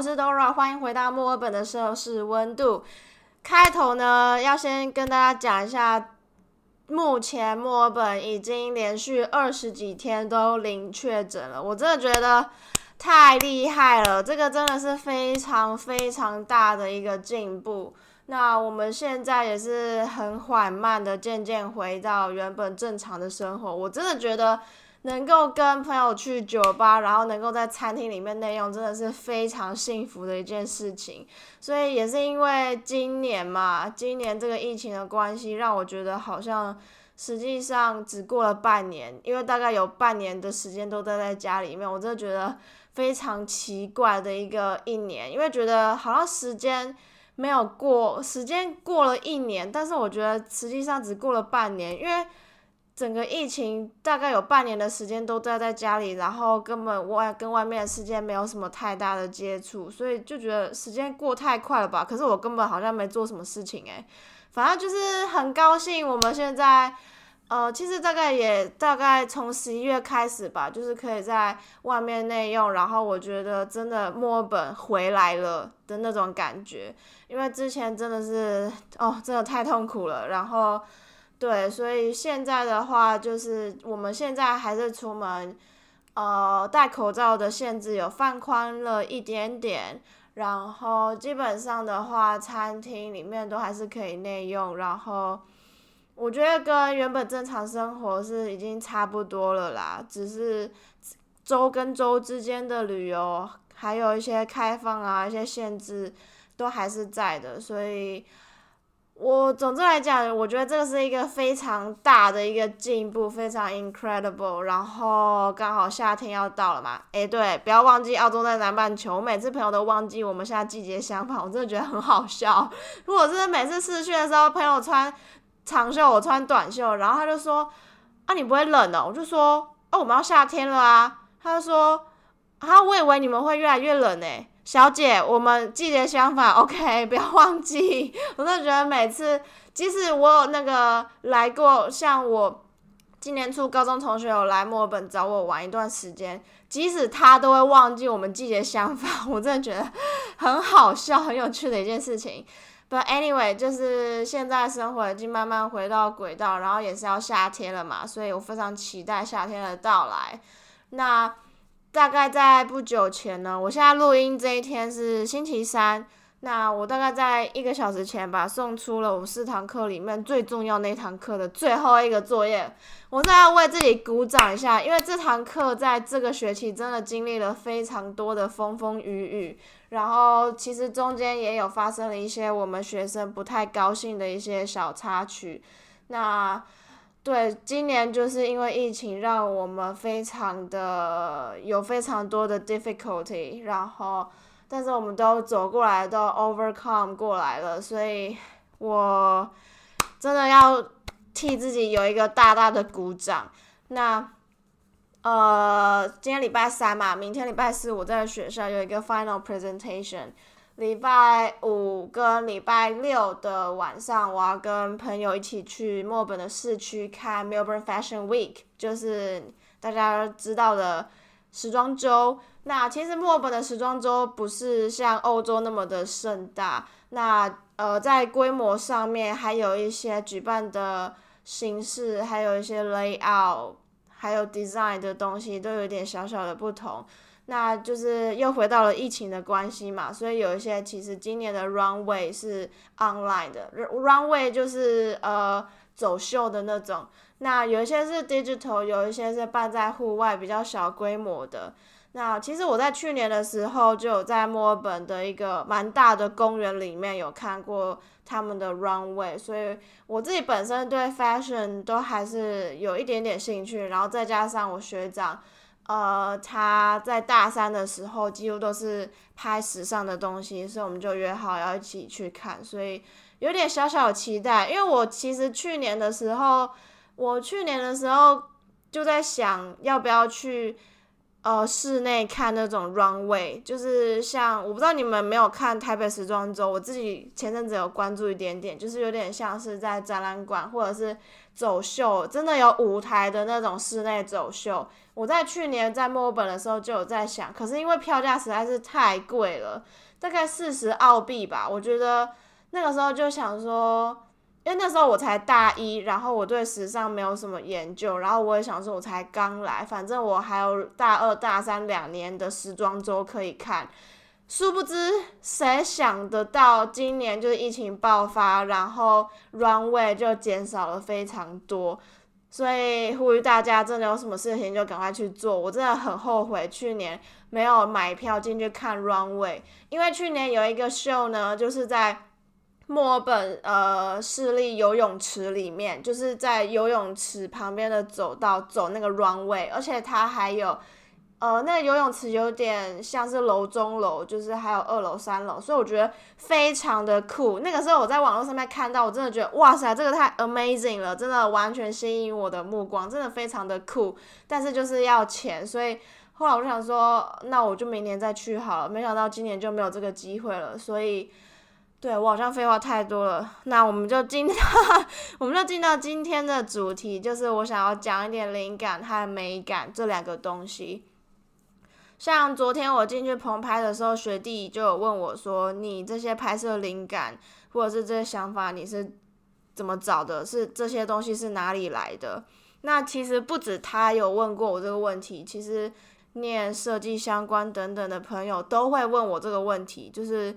我是 Dora，欢迎回到墨尔本的摄氏温度。开头呢，要先跟大家讲一下，目前墨尔本已经连续二十几天都零确诊了，我真的觉得太厉害了，这个真的是非常非常大的一个进步。那我们现在也是很缓慢的，渐渐回到原本正常的生活，我真的觉得。能够跟朋友去酒吧，然后能够在餐厅里面内用，真的是非常幸福的一件事情。所以也是因为今年嘛，今年这个疫情的关系，让我觉得好像实际上只过了半年，因为大概有半年的时间都待在家里面，我真的觉得非常奇怪的一个一年，因为觉得好像时间没有过，时间过了一年，但是我觉得实际上只过了半年，因为。整个疫情大概有半年的时间都待在家里，然后根本外跟外面的世界没有什么太大的接触，所以就觉得时间过太快了吧。可是我根本好像没做什么事情诶，反正就是很高兴我们现在，呃，其实大概也大概从十一月开始吧，就是可以在外面内用，然后我觉得真的墨尔本回来了的那种感觉，因为之前真的是哦，真的太痛苦了，然后。对，所以现在的话，就是我们现在还是出门，呃，戴口罩的限制有放宽了一点点，然后基本上的话，餐厅里面都还是可以内用，然后我觉得跟原本正常生活是已经差不多了啦，只是州跟州之间的旅游还有一些开放啊，一些限制都还是在的，所以。我总之来讲，我觉得这个是一个非常大的一个进步，非常 incredible。然后刚好夏天要到了嘛，诶，对，不要忘记澳洲在南半球。我每次朋友都忘记我们现在季节相反，我真的觉得很好笑。如果是每次试训的时候，朋友穿长袖，我穿短袖，然后他就说：“啊，你不会冷哦？”我就说：“哦，我们要夏天了啊。”他就说：“啊，我以为你们会越来越冷呢。”小姐，我们季节相反，OK，不要忘记。我真的觉得每次，即使我有那个来过，像我今年初高中同学有来墨尔本找我玩一段时间，即使他都会忘记我们季节相反，我真的觉得很好笑、很有趣的一件事情。But anyway，就是现在生活已经慢慢回到轨道，然后也是要夏天了嘛，所以我非常期待夏天的到来。那。大概在不久前呢，我现在录音这一天是星期三。那我大概在一个小时前吧，送出了我们四堂课里面最重要那堂课的最后一个作业。我再要为自己鼓掌一下，因为这堂课在这个学期真的经历了非常多的风风雨雨，然后其实中间也有发生了一些我们学生不太高兴的一些小插曲。那。对，今年就是因为疫情，让我们非常的有非常多的 difficulty，然后，但是我们都走过来，都 overcome 过来了，所以我真的要替自己有一个大大的鼓掌。那，呃，今天礼拜三嘛，明天礼拜四我在学校有一个 final presentation。礼拜五跟礼拜六的晚上，我要跟朋友一起去墨本的市区看 Melbourne Fashion Week，就是大家知道的时装周。那其实墨本的时装周不是像欧洲那么的盛大，那呃在规模上面还有一些举办的形式，还有一些 layout，还有 design 的东西都有点小小的不同。那就是又回到了疫情的关系嘛，所以有一些其实今年的 runway 是 online 的，runway 就是呃走秀的那种。那有一些是 digital，有一些是办在户外比较小规模的。那其实我在去年的时候就有在墨尔本的一个蛮大的公园里面有看过他们的 runway，所以我自己本身对 fashion 都还是有一点点兴趣，然后再加上我学长。呃，他在大三的时候几乎都是拍时尚的东西，所以我们就约好要一起去看，所以有点小小期待。因为我其实去年的时候，我去年的时候就在想要不要去呃，室内看那种 runway，就是像我不知道你们没有看台北时装周，我自己前阵子有关注一点点，就是有点像是在展览馆或者是走秀，真的有舞台的那种室内走秀。我在去年在墨尔本的时候就有在想，可是因为票价实在是太贵了，大概四十澳币吧，我觉得那个时候就想说。因为那时候我才大一，然后我对时尚没有什么研究，然后我也想说，我才刚来，反正我还有大二、大三两年的时装周可以看。殊不知，谁想得到今年就是疫情爆发，然后 runway 就减少了非常多。所以呼吁大家，真的有什么事情就赶快去做。我真的很后悔去年没有买票进去看 runway，因为去年有一个秀呢，就是在。墨尔本呃，市立游泳池里面，就是在游泳池旁边的走道走那个 runway，而且它还有，呃，那个游泳池有点像是楼中楼，就是还有二楼、三楼，所以我觉得非常的酷。那个时候我在网络上面看到，我真的觉得哇塞，这个太 amazing 了，真的完全吸引我的目光，真的非常的酷。但是就是要钱，所以后来我就想说，那我就明年再去好了。没想到今年就没有这个机会了，所以。对我好像废话太多了，那我们就进，我们就进到今天的主题，就是我想要讲一点灵感和美感这两个东西。像昨天我进去棚拍的时候，学弟就有问我说：“你这些拍摄灵感或者是这些想法，你是怎么找的？是这些东西是哪里来的？”那其实不止他有问过我这个问题，其实念设计相关等等的朋友都会问我这个问题，就是。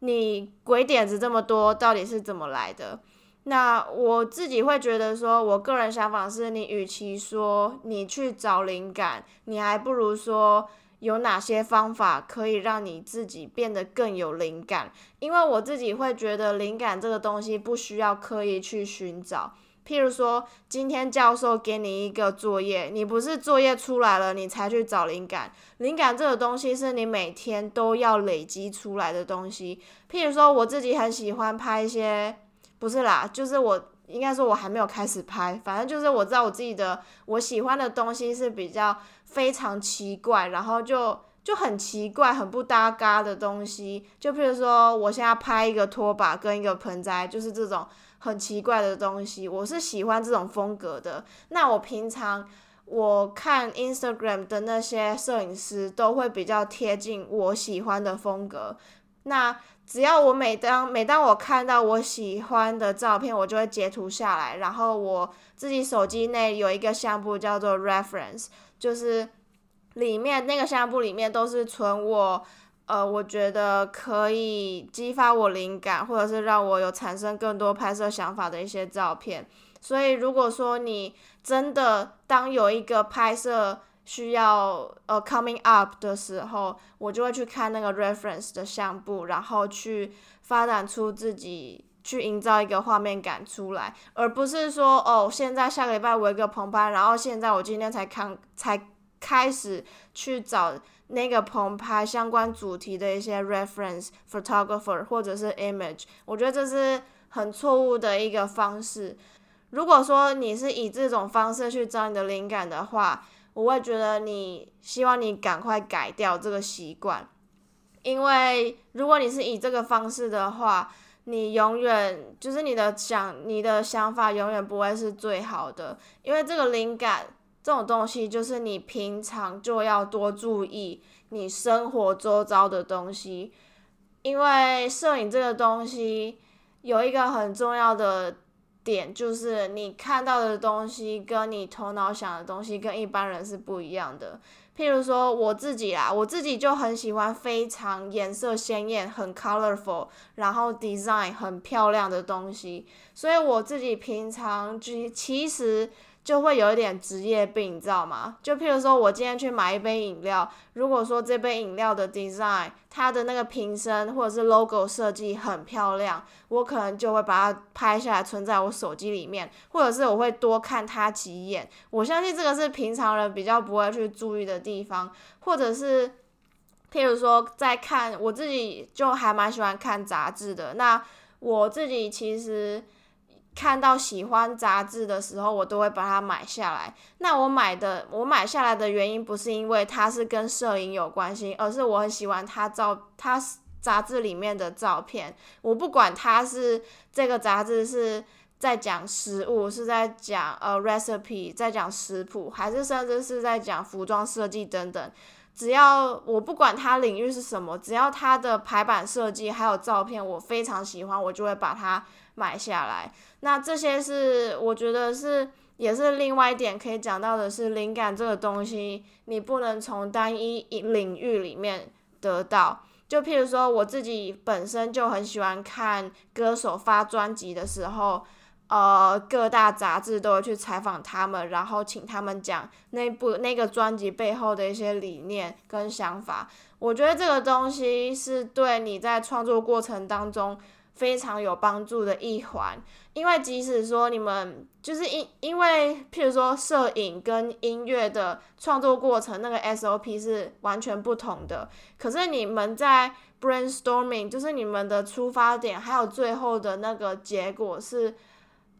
你鬼点子这么多，到底是怎么来的？那我自己会觉得说，我个人想法是，你与其说你去找灵感，你还不如说有哪些方法可以让你自己变得更有灵感。因为我自己会觉得，灵感这个东西不需要刻意去寻找。譬如说，今天教授给你一个作业，你不是作业出来了你才去找灵感。灵感这个东西是你每天都要累积出来的东西。譬如说，我自己很喜欢拍一些，不是啦，就是我应该说我还没有开始拍，反正就是我知道我自己的我喜欢的东西是比较非常奇怪，然后就就很奇怪、很不搭嘎的东西。就譬如说，我现在拍一个拖把跟一个盆栽，就是这种。很奇怪的东西，我是喜欢这种风格的。那我平常我看 Instagram 的那些摄影师都会比较贴近我喜欢的风格。那只要我每当每当我看到我喜欢的照片，我就会截图下来，然后我自己手机内有一个相簿叫做 Reference，就是里面那个相簿里面都是存我。呃，我觉得可以激发我灵感，或者是让我有产生更多拍摄想法的一些照片。所以，如果说你真的当有一个拍摄需要呃 coming up 的时候，我就会去看那个 reference 的相簿，然后去发展出自己去营造一个画面感出来，而不是说哦，现在下个礼拜我一个棚拍，然后现在我今天才看才开始去找。那个棚拍相关主题的一些 reference photographer 或者是 image，我觉得这是很错误的一个方式。如果说你是以这种方式去找你的灵感的话，我会觉得你希望你赶快改掉这个习惯，因为如果你是以这个方式的话，你永远就是你的想你的想法永远不会是最好的，因为这个灵感。这种东西就是你平常就要多注意你生活周遭的东西，因为摄影这个东西有一个很重要的点，就是你看到的东西跟你头脑想的东西跟一般人是不一样的。譬如说我自己啦，我自己就很喜欢非常颜色鲜艳、很 colorful，然后 design 很漂亮的东西，所以我自己平常其其实。就会有一点职业病，你知道吗？就譬如说，我今天去买一杯饮料，如果说这杯饮料的 design，它的那个瓶身或者是 logo 设计很漂亮，我可能就会把它拍下来存在我手机里面，或者是我会多看它几眼。我相信这个是平常人比较不会去注意的地方，或者是譬如说在看，我自己就还蛮喜欢看杂志的。那我自己其实。看到喜欢杂志的时候，我都会把它买下来。那我买的，我买下来的原因不是因为它是跟摄影有关系，而是我很喜欢它照它杂志里面的照片。我不管它是这个杂志是在讲食物，是在讲呃 recipe，在讲食谱，还是甚至是在讲服装设计等等。只要我不管它领域是什么，只要它的排版设计还有照片我非常喜欢，我就会把它买下来。那这些是我觉得是也是另外一点可以讲到的是，灵感这个东西你不能从单一领域里面得到。就譬如说我自己本身就很喜欢看歌手发专辑的时候。呃，各大杂志都会去采访他们，然后请他们讲那部那个专辑背后的一些理念跟想法。我觉得这个东西是对你在创作过程当中非常有帮助的一环。因为即使说你们就是因因为譬如说摄影跟音乐的创作过程那个 SOP 是完全不同的，可是你们在 brainstorming 就是你们的出发点还有最后的那个结果是。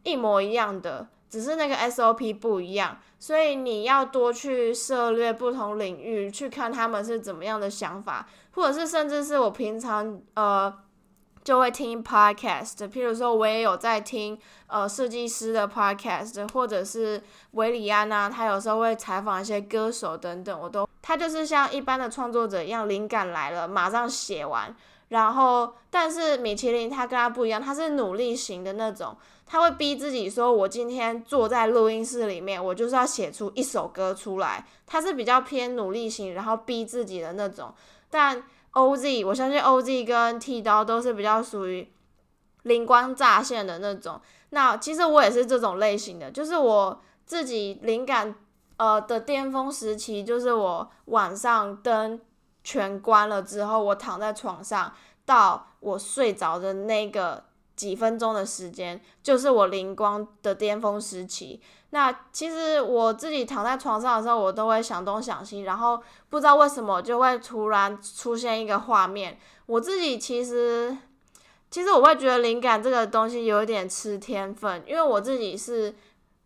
一模一样的，只是那个 SOP 不一样，所以你要多去涉猎不同领域，去看他们是怎么样的想法，或者是甚至是我平常呃就会听 podcast，譬如说我也有在听呃设计师的 podcast，或者是维里安呐，他有时候会采访一些歌手等等，我都他就是像一般的创作者一样，灵感来了马上写完，然后但是米其林他跟他不一样，他是努力型的那种。他会逼自己说：“我今天坐在录音室里面，我就是要写出一首歌出来。”他是比较偏努力型，然后逼自己的那种。但 OZ，我相信 OZ 跟剃刀都是比较属于灵光乍现的那种。那其实我也是这种类型的，就是我自己灵感呃的巅峰时期，就是我晚上灯全关了之后，我躺在床上到我睡着的那个。几分钟的时间，就是我灵光的巅峰时期。那其实我自己躺在床上的时候，我都会想东想西，然后不知道为什么就会突然出现一个画面。我自己其实，其实我会觉得灵感这个东西有一点吃天分，因为我自己是，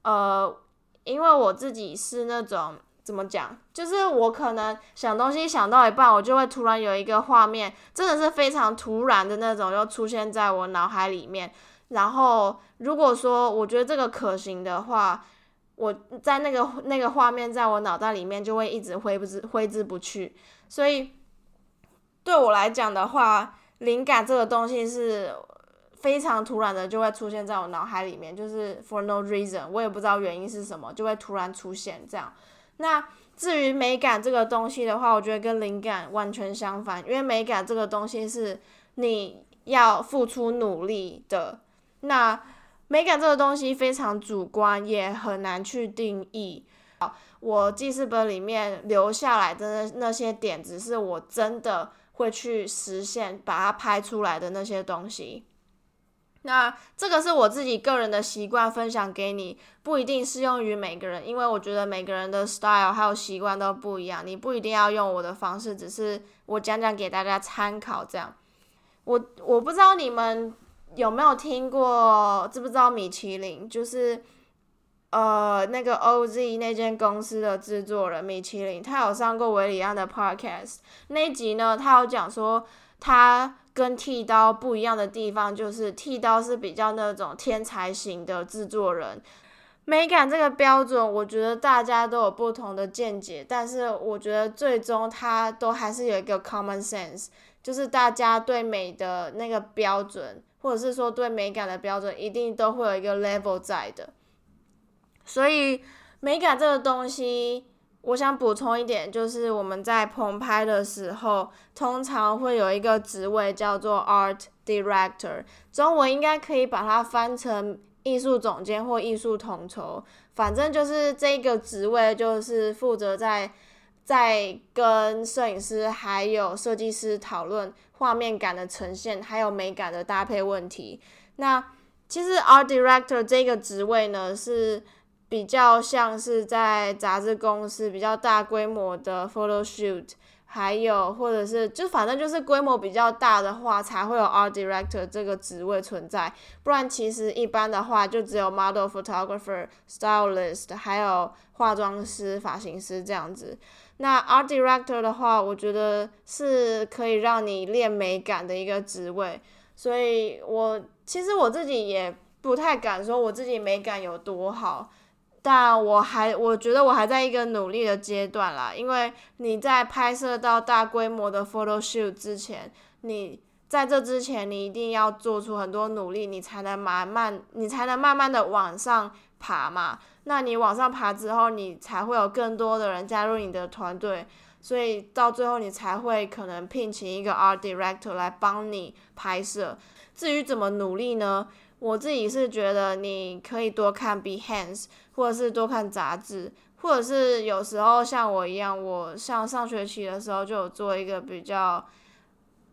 呃，因为我自己是那种。怎么讲？就是我可能想东西想到一半，我就会突然有一个画面，真的是非常突然的那种，又出现在我脑海里面。然后如果说我觉得这个可行的话，我在那个那个画面在我脑袋里面就会一直挥不之挥之不去。所以对我来讲的话，灵感这个东西是非常突然的，就会出现在我脑海里面，就是 for no reason，我也不知道原因是什么，就会突然出现这样。那至于美感这个东西的话，我觉得跟灵感完全相反，因为美感这个东西是你要付出努力的。那美感这个东西非常主观，也很难去定义。我记事本里面留下来的那些点子，是我真的会去实现，把它拍出来的那些东西。那这个是我自己个人的习惯，分享给你，不一定适用于每个人，因为我觉得每个人的 style 还有习惯都不一样，你不一定要用我的方式，只是我讲讲给大家参考这样。我我不知道你们有没有听过，知不知道米其林就是呃那个 OZ 那间公司的制作人米其林，他有上过维里安的 podcast 那一集呢，他有讲说他。跟剃刀不一样的地方就是，剃刀是比较那种天才型的制作人。美感这个标准，我觉得大家都有不同的见解，但是我觉得最终它都还是有一个 common sense，就是大家对美的那个标准，或者是说对美感的标准，一定都会有一个 level 在的。所以美感这个东西。我想补充一点，就是我们在棚拍的时候，通常会有一个职位叫做 Art Director，中文应该可以把它翻成艺术总监或艺术统筹。反正就是这个职位，就是负责在在跟摄影师还有设计师讨论画面感的呈现，还有美感的搭配问题。那其实 Art Director 这个职位呢是。比较像是在杂志公司比较大规模的 photo shoot，还有或者是就反正就是规模比较大的话，才会有 art director 这个职位存在。不然其实一般的话，就只有 model photographer、stylist，还有化妆师、发型师这样子。那 art director 的话，我觉得是可以让你练美感的一个职位。所以我其实我自己也不太敢说我自己美感有多好。但我还我觉得我还在一个努力的阶段啦，因为你在拍摄到大规模的 photo shoot 之前，你在这之前你一定要做出很多努力，你才能慢慢你才能慢慢的往上爬嘛。那你往上爬之后，你才会有更多的人加入你的团队，所以到最后你才会可能聘请一个 art director 来帮你拍摄。至于怎么努力呢？我自己是觉得你可以多看 Behance，或者是多看杂志，或者是有时候像我一样，我像上学期的时候就有做一个比较、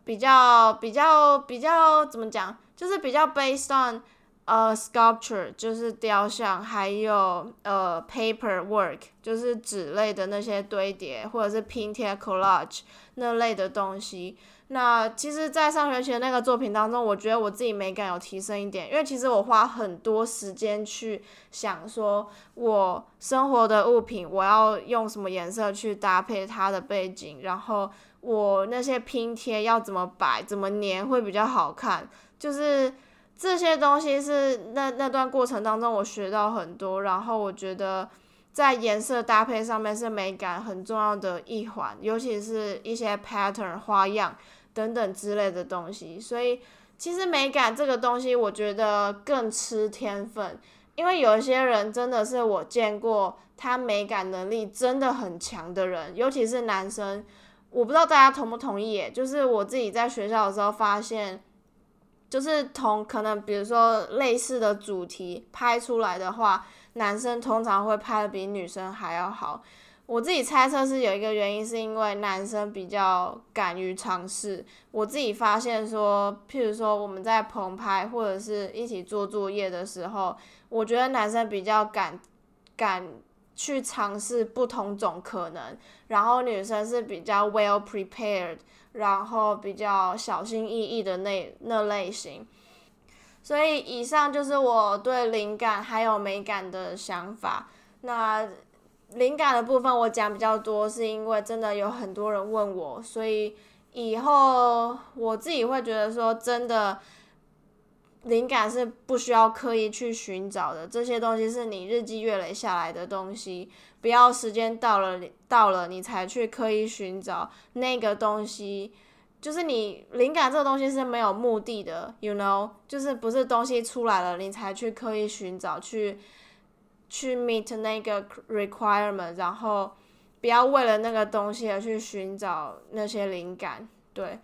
比较、比较、比较怎么讲，就是比较 based on 呃 sculpture，就是雕像，还有呃 paper work，就是纸类的那些堆叠，或者是拼贴 collage 那类的东西。那其实，在上学期的那个作品当中，我觉得我自己美感有提升一点，因为其实我花很多时间去想，说我生活的物品我要用什么颜色去搭配它的背景，然后我那些拼贴要怎么摆、怎么粘会比较好看，就是这些东西是那那段过程当中我学到很多，然后我觉得。在颜色搭配上面是美感很重要的一环，尤其是一些 pattern 花样等等之类的东西。所以其实美感这个东西，我觉得更吃天分，因为有一些人真的是我见过，他美感能力真的很强的人，尤其是男生。我不知道大家同不同意，就是我自己在学校的时候发现，就是同可能比如说类似的主题拍出来的话。男生通常会拍的比女生还要好，我自己猜测是有一个原因，是因为男生比较敢于尝试。我自己发现说，譬如说我们在棚拍或者是一起做作业的时候，我觉得男生比较敢敢去尝试不同种可能，然后女生是比较 well prepared，然后比较小心翼翼的那那类型。所以以上就是我对灵感还有美感的想法。那灵感的部分我讲比较多，是因为真的有很多人问我，所以以后我自己会觉得说，真的灵感是不需要刻意去寻找的，这些东西是你日积月累下来的东西，不要时间到了到了你才去刻意寻找那个东西。就是你灵感这个东西是没有目的的，you know，就是不是东西出来了你才去刻意寻找，去去 meet 那个 requirement，然后不要为了那个东西而去寻找那些灵感。对，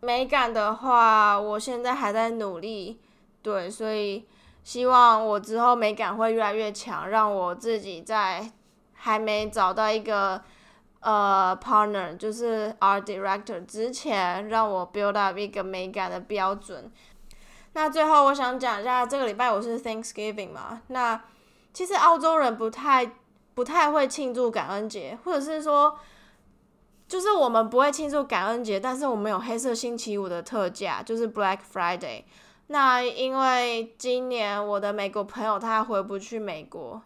美感的话，我现在还在努力，对，所以希望我之后美感会越来越强，让我自己在还没找到一个。呃，partner 就是 art director 之前让我 build up 一个美感的标准。那最后我想讲一下，这个礼拜我是 Thanksgiving 嘛。那其实澳洲人不太不太会庆祝感恩节，或者是说，就是我们不会庆祝感恩节，但是我们有黑色星期五的特价，就是 Black Friday。那因为今年我的美国朋友他回不去美国。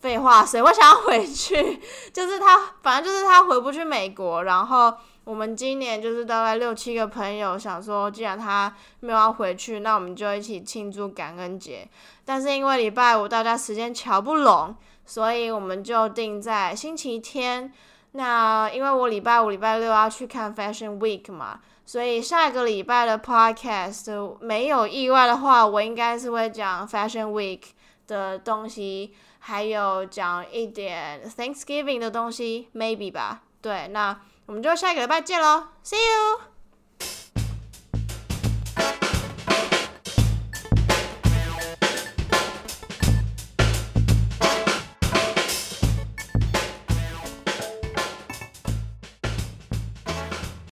废话，谁会想要回去？就是他，反正就是他回不去美国。然后我们今年就是大概六七个朋友想说，既然他没有要回去，那我们就一起庆祝感恩节。但是因为礼拜五大家时间瞧不拢，所以我们就定在星期天。那因为我礼拜五、礼拜六要去看 Fashion Week 嘛，所以下一个礼拜的 Podcast 没有意外的话，我应该是会讲 Fashion Week 的东西。还有讲一点 Thanksgiving 的东西，maybe 吧。对，那我们就下一个礼拜见喽，See you。